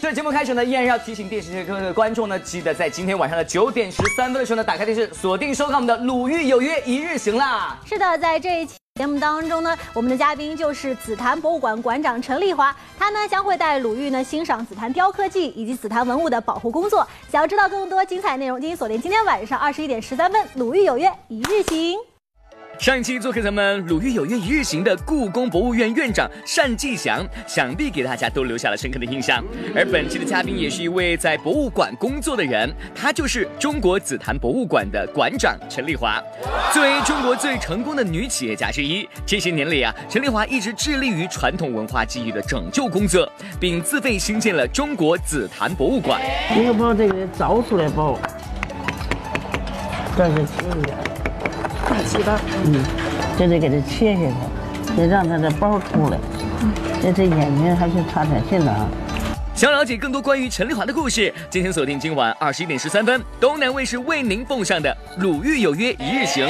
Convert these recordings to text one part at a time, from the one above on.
在节目开始呢，依然要提醒电视机前的观众呢，记得在今天晚上的九点十三分的时候呢，打开电视，锁定收看我们的《鲁豫有约一日行》啦。是的，在这一期节目当中呢，我们的嘉宾就是紫檀博物馆馆长陈丽华，他呢将会带鲁豫呢欣赏紫檀雕刻技以及紫檀文物的保护工作。想要知道更多精彩内容，请锁定今天晚上二十一点十三分，《鲁豫有约一日行》。上一期做客咱们《鲁豫有约一日行》的故宫博物院院长单霁翔，想必给大家都留下了深刻的印象。而本期的嘉宾也是一位在博物馆工作的人，他就是中国紫檀博物馆的馆长陈丽华。作为中国最成功的女企业家之一，这些年里啊，陈丽华一直致力于传统文化技艺的拯救工作，并自费兴建了中国紫檀博物馆。你要把这个凿出来包，但是切一点，大鸡蛋，嗯，这得给它切下去，得让它的包出来。这这眼睛还是差点劲的啊。想了解更多关于陈丽华的故事，敬请锁定今晚二十一点十三分，东南卫视为您奉上的《鲁豫有约一日行》。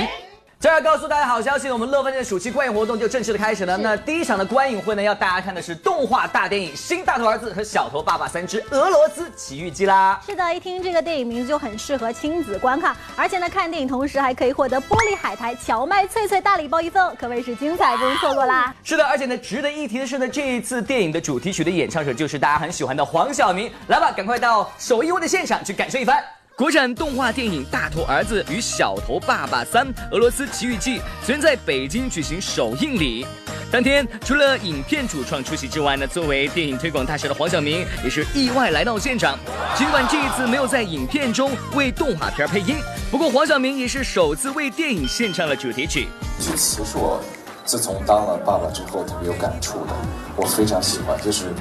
这儿告诉大家好消息，我们乐饭店的暑期观影活动就正式的开始了。那第一场的观影会呢，要大家看的是动画大电影《新大头儿子和小头爸爸三只俄罗斯奇遇记》啦。是的，一听这个电影名字就很适合亲子观看，而且呢，看电影同时还可以获得玻璃海苔荞麦脆脆大礼包一份，可谓是精彩不容错过啦。是的，而且呢，值得一提的是呢，这一次电影的主题曲的演唱者就是大家很喜欢的黄晓明。来吧，赶快到首映会的现场去感受一番。国产动画电影《大头儿子与小头爸爸三：俄罗斯奇遇记》昨天在北京举行首映礼。当天，除了影片主创出席之外呢，作为电影推广大使的黄晓明也是意外来到现场。尽管这一次没有在影片中为动画片配音，不过黄晓明也是首次为电影献唱了主题曲。这词是我自从当了爸爸之后特别有感触的，我非常喜欢，就是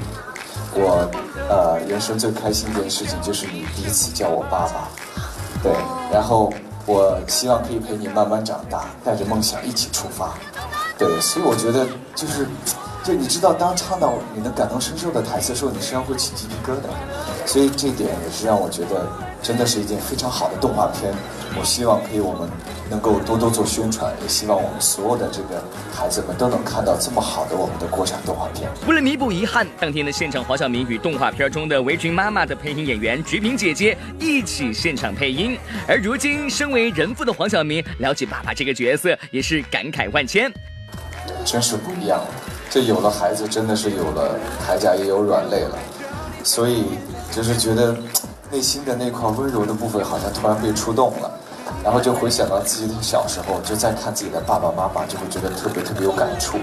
我呃人生最开心一件事情就是你第一次叫我爸爸，对，然后我希望可以陪你慢慢长大，带着梦想一起出发，对，所以我觉得就是。就你知道，当唱到你能感同身受的台词的时候，你身上会起鸡皮疙瘩，所以这点也是让我觉得真的是一件非常好的动画片。我希望可以我们能够多多做宣传，也希望我们所有的这个孩子们都能看到这么好的我们的国产动画片。为了弥补遗憾，当天的现场，黄晓明与动画片中的围裙妈妈的配音演员菊萍姐姐一起现场配音。而如今身为人父的黄晓明，聊起爸爸这个角色也是感慨万千，真是不一样。这有了孩子，真的是有了铠甲也有软肋了，所以就是觉得内心的那块温柔的部分好像突然被触动了，然后就回想到自己的小时候，就再看自己的爸爸妈妈，就会觉得特别特别有感触。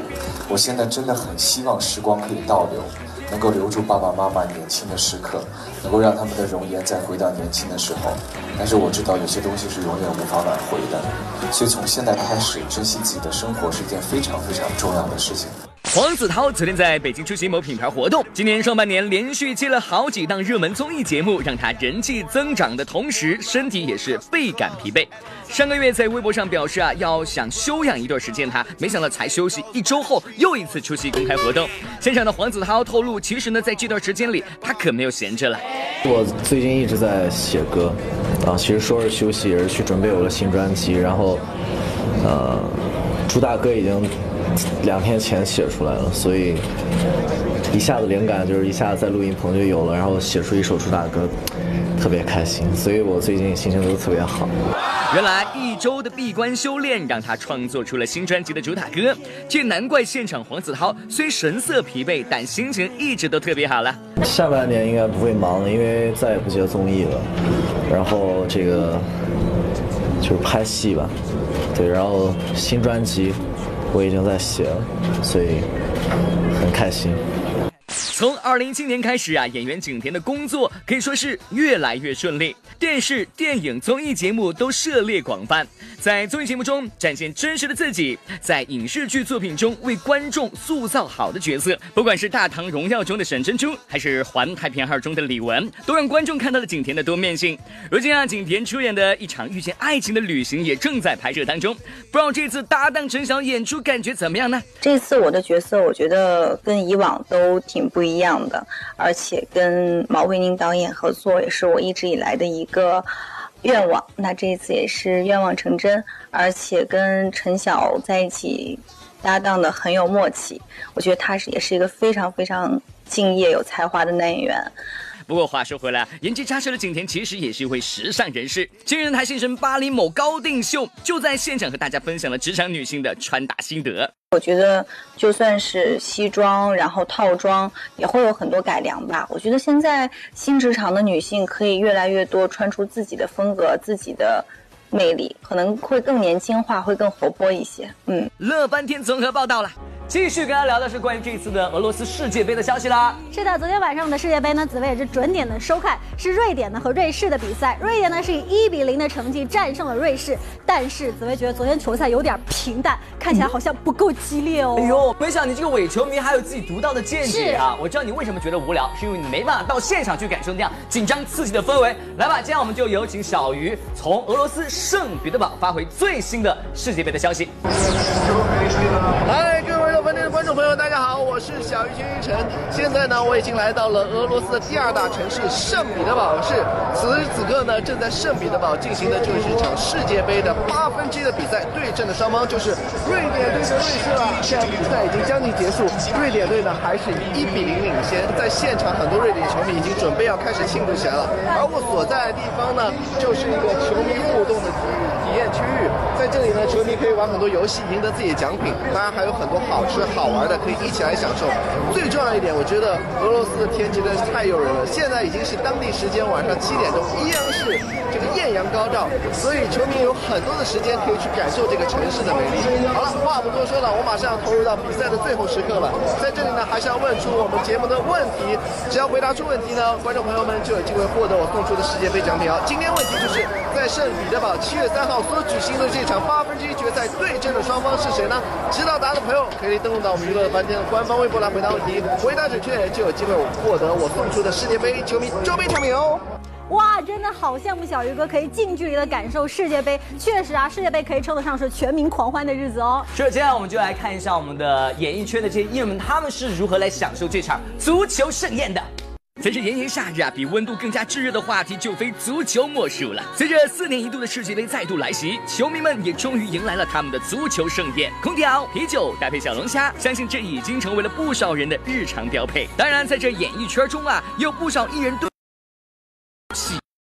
我现在真的很希望时光可以倒流，能够留住爸爸妈妈年轻的时刻，能够让他们的容颜再回到年轻的时候。但是我知道有些东西是永远无法挽回的，所以从现在开始珍惜自己的生活是一件非常非常重要的事情。黄子韬昨天在北京出席某品牌活动。今年上半年连续接了好几档热门综艺节目，让他人气增长的同时，身体也是倍感疲惫。上个月在微博上表示啊，要想休养一段时间，他没想到才休息一周后又一次出席公开活动。现场的黄子韬透露，其实呢，在这段时间里，他可没有闲着了。我最近一直在写歌，啊，其实说是休息，也是去准备我的新专辑。然后，呃，朱大哥已经。两天前写出来了，所以一下子灵感就是一下子在录音棚就有了，然后写出一首主打歌，特别开心，所以我最近心情都特别好。原来一周的闭关修炼让他创作出了新专辑的主打歌，这难怪现场黄子韬虽神色疲惫，但心情一直都特别好了。下半年应该不会忙了，因为再也不接综艺了，然后这个就是拍戏吧，对，然后新专辑。我已经在写了，所以很开心。从二零一七年开始啊，演员景甜的工作可以说是越来越顺利，电视、电影、综艺节目都涉猎广泛，在综艺节目中展现真实的自己，在影视剧作品中为观众塑造好的角色。不管是《大唐荣耀》中的沈珍珠，还是《环太平二》中的李玟，都让观众看到了景甜的多面性。如今啊，景甜出演的一场遇见爱情的旅行也正在拍摄当中，不知道这次搭档陈晓演出感觉怎么样呢？这次我的角色，我觉得跟以往都挺不一。一样的，而且跟毛卫宁导演合作也是我一直以来的一个愿望。那这一次也是愿望成真，而且跟陈晓在一起搭档的很有默契。我觉得他是也是一个非常非常敬业、有才华的男演员。不过话说回来，颜值扎实的景甜其实也是一位时尚人士。今日台新生巴黎某高定秀就在现场和大家分享了职场女性的穿搭心得。我觉得就算是西装，然后套装也会有很多改良吧。我觉得现在新职场的女性可以越来越多穿出自己的风格、自己的魅力，可能会更年轻化，会更活泼一些。嗯，乐翻天综合报道了。继续跟大家聊的是关于这一次的俄罗斯世界杯的消息啦。是的，昨天晚上的世界杯呢，紫薇也是准点的收看，是瑞典呢和瑞士的比赛。瑞典呢是以一比零的成绩战胜了瑞士，但是紫薇觉得昨天球赛有点平淡，看起来好像不够激烈哦。哎呦，没想到你这个伪球迷还有自己独到的见解啊！我知道你为什么觉得无聊，是因为你没办法到现场去感受那样紧张刺激的氛围。来吧，今天我们就有请小鱼从俄罗斯圣彼得堡发回最新的世界杯的消息。嗨，各位热饭店的观众朋友，大家好，我是小鱼君一晨。现在呢，我已经来到了俄罗斯的第二大城市圣彼得堡市。此时此刻呢，正在圣彼得堡进行的就是一场世界杯的八分之一的比赛，对阵的双方就是瑞典对阵瑞士了。现在比赛已经将近结束，瑞典队呢还是以一比零领先。在现场，很多瑞典球迷已经准备要开始庆祝起来了。而我所在的地方呢，就是一个球迷互动的体验区域，在这里呢，球迷可以玩很多游戏，赢得自己的奖品，当然还有很多好吃好玩的，可以一起来享受。最重要一点，我觉得俄罗斯的天气真是太诱人了。现在已经是当地时间晚上七点钟，依然是这个艳阳高照，所以球迷有很多的时间可以去感受这个城市的美丽。好了，话不多说了，我马上要投入到比赛的最后时刻了。在这里呢，还是要问出我们节目的问题，只要回答出问题呢，观众朋友们就有机会获得我送出的世界杯奖品哦。今天问题就是在圣彼得堡七月三号所举行的这场八分之一决赛对阵的双方是谁呢？知道答案的朋友可以登录到我们娱乐饭店的官方微博来回答问题，回答准确就有机会获得我送出的世界杯球迷周边奖品哦。哇，真的好羡慕小鱼哥可以近距离的感受世界杯。确实啊，世界杯可以称得上是全民狂欢的日子哦。是，接下来我们就来看一下我们的演艺圈的这些艺人们，他们是如何来享受这场足球盛宴的。随着炎炎夏日啊，比温度更加炙热的话题就非足球莫属了。随着四年一度的世界杯再度来袭，球迷们也终于迎来了他们的足球盛宴。空调、啤酒搭配小龙虾，相信这已经成为了不少人的日常标配。当然，在这演艺圈中啊，有不少艺人对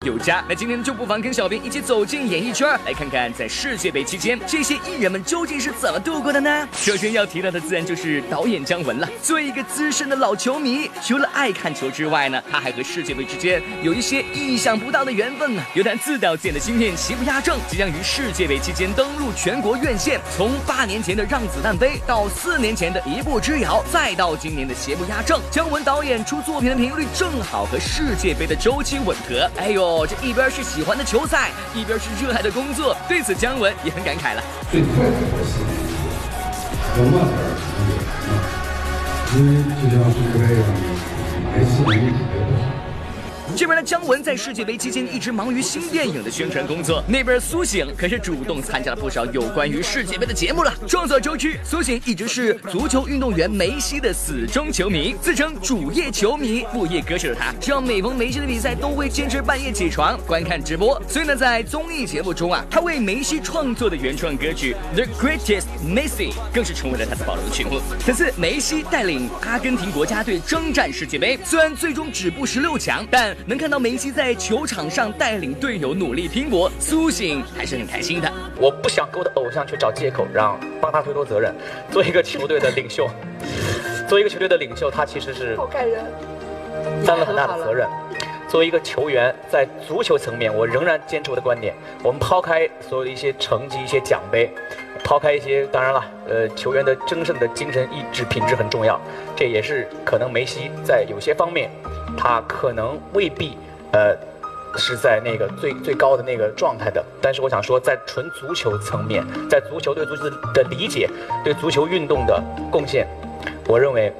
有加。那今天就不妨跟小编一起走进演艺圈，来看看在世界杯期间这些艺人们究竟是怎么度过的呢？首先要提到的自然就是导演姜文了。作为一个资深的老球迷，除了爱看球之外呢，他还和世界杯之间有一些意想不到的缘分呢。由他自导自演的新片《邪不压正》即将于世界杯期间登陆全国院线。从八年前的《让子弹飞》到四年前的一步之遥，再到今年的《邪不压正》，姜文导演出作品的频率正好和世界杯的周期吻合。哎呦！这一边是喜欢的球赛，一边是热爱的工作，对此姜文也很感慨了。因为就像世界杯一样，每次比别的好。这边的姜文在世界杯期间一直忙于新电影的宣传工作，那边苏醒可是主动参加了不少有关于世界杯的节目了。众所周知，苏醒一直是足球运动员梅西的死忠球迷，自称主业球迷、副业歌手的他，只要每逢梅西的比赛，都会坚持半夜起床观看直播。所以呢，在综艺节目中啊，他为梅西创作的原创歌曲《The Greatest Messi》更是成为了他的保留曲目。此次梅西带领阿根廷国家队征战世界杯，虽然最终止步十六强，但能看到梅西在球场上带领队友努力拼搏，苏醒还是很开心的。我不想给我的偶像去找借口，让帮他推脱责任。作为一个球队的领袖，作为一个球队的领袖，他其实是好感人，担了很大的责任。作为一个球员，在足球层面，我仍然坚持我的观点。我们抛开所有的一些成绩、一些奖杯，抛开一些，当然了，呃，球员的争胜的精神意志品质很重要，这也是可能梅西在有些方面，他可能未必，呃，是在那个最最高的那个状态的。但是我想说，在纯足球层面，在足球对足球的理解，对足球运动的贡献，我认为。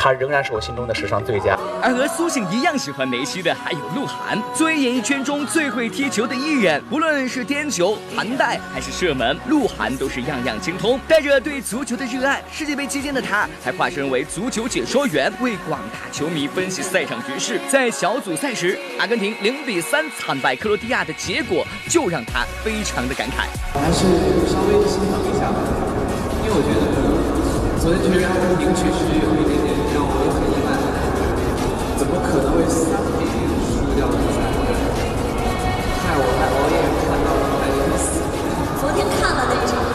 他仍然是我心中的史上最佳。而和苏醒一样喜欢梅西的还有鹿晗。作为演艺圈中最会踢球的艺人，无论是颠球、盘带还是射门，鹿晗都是样样精通。带着对足球的热爱，世界杯期间的他还化身为足球解说员，为广大球迷分析赛场局势。在小组赛时，阿根廷零比三惨败克罗地亚的结果，就让他非常的感慨。还是稍微心疼一下吧，因为我觉得。昨天确实阿根廷确实有一点怎么可能会三比零输掉比赛？害我还熬夜看到了排名四。昨天看了那一场。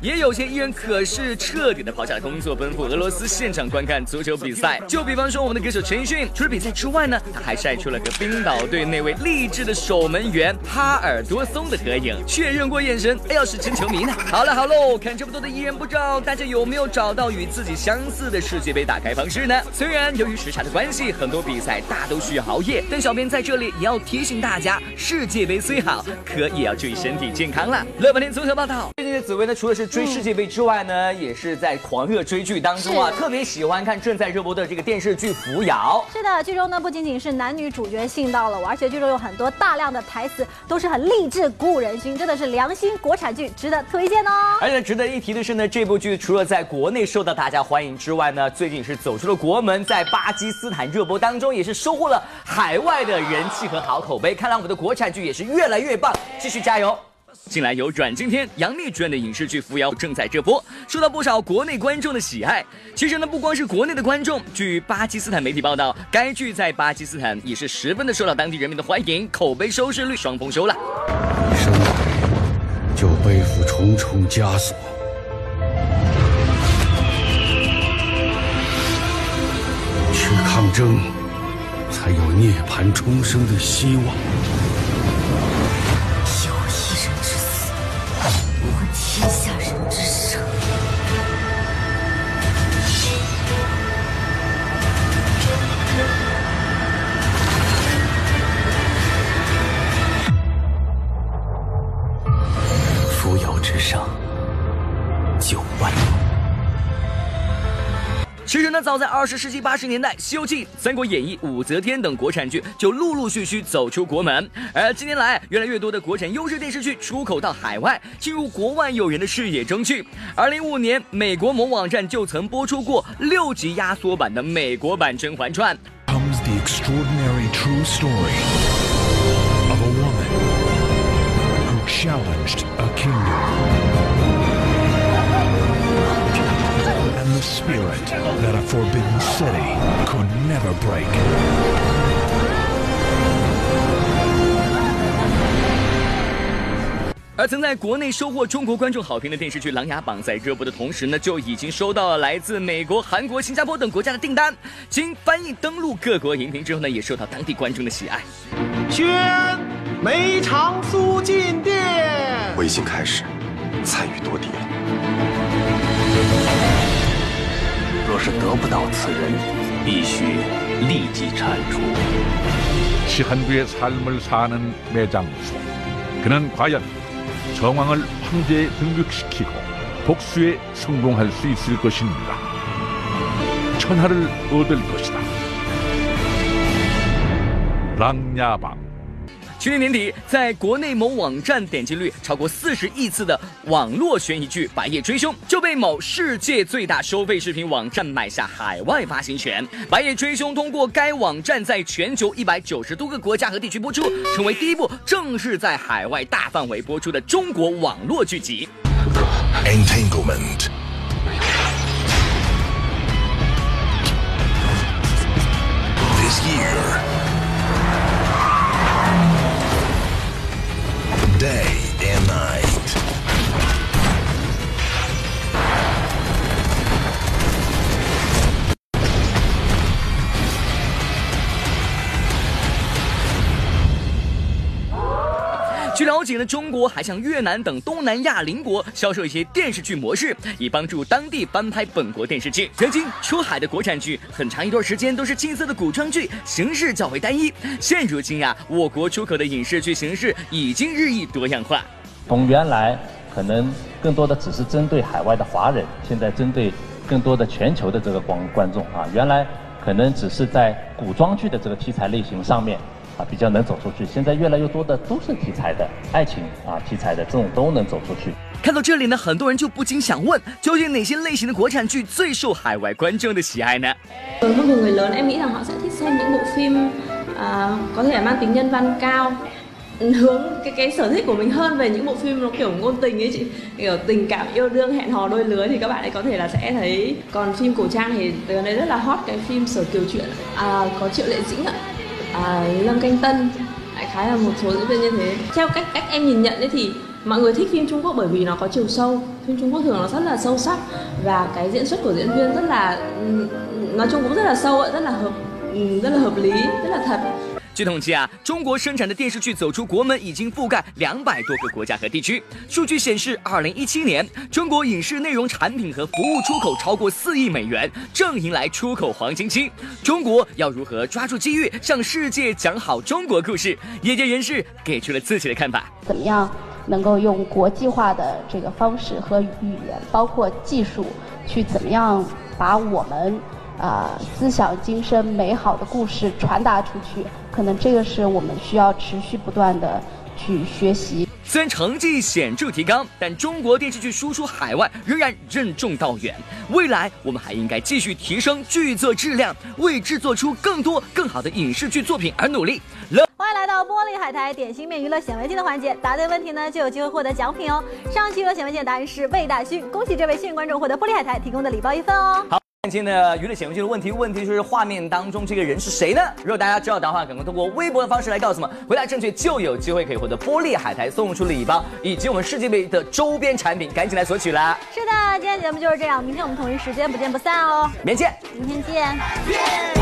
也有些艺人可是彻底的抛下了工作，奔赴俄罗斯现场观看足球比赛。就比方说我们的歌手陈奕迅，除了比赛之外呢，他还晒出了和冰岛队那位励志的守门员哈尔多松的合影，确认过眼神，哎，要是真球迷呢？好了好喽，看这么多的艺人，不知道大家有没有找到与自己相似的世界杯打开方式呢？虽然由于时差的关系，很多比赛大都需要熬夜，但小编在这里也要提醒大家，世界杯虽好，可也要注意身体健康了。乐半天足球报道，最近的紫薇呢，除了是追世界杯之外呢，也是在狂热追剧当中啊，特别喜欢看正在热播的这个电视剧《扶摇》。是的，剧中呢不仅仅是男女主角信到了我，而且剧中有很多大量的台词都是很励志、鼓舞人心，真的是良心国产剧，值得推荐哦。而且值得一提的是呢，这部剧除了在国内受到大家欢迎之外呢，最近是走出了国门，在巴基斯坦热播当中也是收获了海外的人气和好口碑。看来我们的国产剧也是越来越棒，继续加油！近来由阮经天、杨幂主演的影视剧《扶摇》正在热播，受到不少国内观众的喜爱。其实呢，不光是国内的观众，据巴基斯坦媒体报道，该剧在巴基斯坦也是十分的受到当地人民的欢迎，口碑收视率双丰收了。一生来就背负重重枷锁，去抗争，才有涅槃重生的希望。其实呢，早在二十世纪八十年代，《西游记》《三国演义》《武则天》等国产剧就陆陆续续走出国门。而近年来，越来越多的国产优质电视剧出口到海外，进入国外友人的视野中去。二零一五年，美国某网站就曾播出过六集压缩版的美国版《甄嬛传》。comes the extraordinary true story of a woman who challenged a kingdom. Spirit that a forbidden city could never break. 而曾在国内收获中国观众好评的电视剧《琅琊榜》在热播的同时呢，就已经收到了来自美国、韩国、新加坡等国家的订单。经翻译登陆各国荧屏之后呢，也受到当地观众的喜爱。宣梅长苏进殿。我已经开始参与夺嫡了。 若是得不到此人，必须立即铲除。 시한부의 삶을 사는 매장수. 그는 과연 정왕을 황제에 등극시키고 복수에 성공할 수 있을 것인가? 천하를 얻을 것이다. 랑야방. 去年年底，在国内某网站点击率超过四十亿次的网络悬疑剧《白夜追凶》就被某世界最大收费视频网站买下海外发行权。《白夜追凶》通过该网站在全球一百九十多个国家和地区播出，成为第一部正式在海外大范围播出的中国网络剧集。Entanglement. This year. 了解呢，中国还向越南等东南亚邻国销售一些电视剧模式，以帮助当地翻拍本国电视剧。如今出海的国产剧很长一段时间都是青涩的古装剧，形式较为单一。现如今呀，我国出口的影视剧形式已经日益多样化。从原来可能更多的只是针对海外的华人，现在针对更多的全球的这个观观众啊，原来可能只是在古装剧的这个题材类型上面。啊，比较能走出去。现在越来越多的都市题材的、爱情啊题材的这种都能走出去。看到这里呢，很多人就不禁想问：究竟哪些类型的国产剧最受海外观众的喜爱呢？Với một người lớn, em nghĩ rằng họ sẽ thích xem những bộ phim uh, có thể mang tính nhân văn cao. hướng cái cái sở thích của mình hơn về những bộ phim nó kiểu ngôn tình ấy chị kiểu tình cảm yêu đương hẹn hò đôi lứa thì các bạn ấy có thể là sẽ thấy còn phim cổ trang thì gần đây rất là hot cái phim sở kiều chuyện à, có triệu lệ dĩnh ạ à, lâm canh tân. Đại khái là một số diễn viên như thế. Theo cách cách em nhìn nhận ấy thì mọi người thích phim Trung Quốc bởi vì nó có chiều sâu. Phim Trung Quốc thường nó rất là sâu sắc và cái diễn xuất của diễn viên rất là ừ, nói chung cũng rất là sâu rất là hợp ừ, rất là hợp lý rất là thật. 据统计啊，中国生产的电视剧走出国门已经覆盖两百多个国家和地区。数据显示，二零一七年中国影视内容产品和服务出口超过四亿美元，正迎来出口黄金期。中国要如何抓住机遇，向世界讲好中国故事？业界人士给出了自己的看法。怎么样能够用国际化的这个方式和语言，包括技术，去怎么样把我们？啊，思想精深美好的故事传达出去，可能这个是我们需要持续不断的去学习。虽然成绩显著提高，但中国电视剧输出海外仍然任重道远。未来我们还应该继续提升剧作质量，为制作出更多更好的影视剧作品而努力。欢迎来到玻璃海苔点心面娱乐显微镜的环节，答对问题呢就有机会获得奖品哦。上期娱乐显微镜的答案是魏大勋，恭喜这位幸运观众获得玻璃海苔提供的礼包一份哦。好。今天的娱乐显微镜的问题，问题就是画面当中这个人是谁呢？如果大家知道的话，赶快通过微博的方式来告诉我们，回答正确就有机会可以获得玻璃海苔送出礼包以及我们世界杯的周边产品，赶紧来索取啦！是的，今天节目就是这样，明天我们同一时间不见不散哦。明天见，明天见。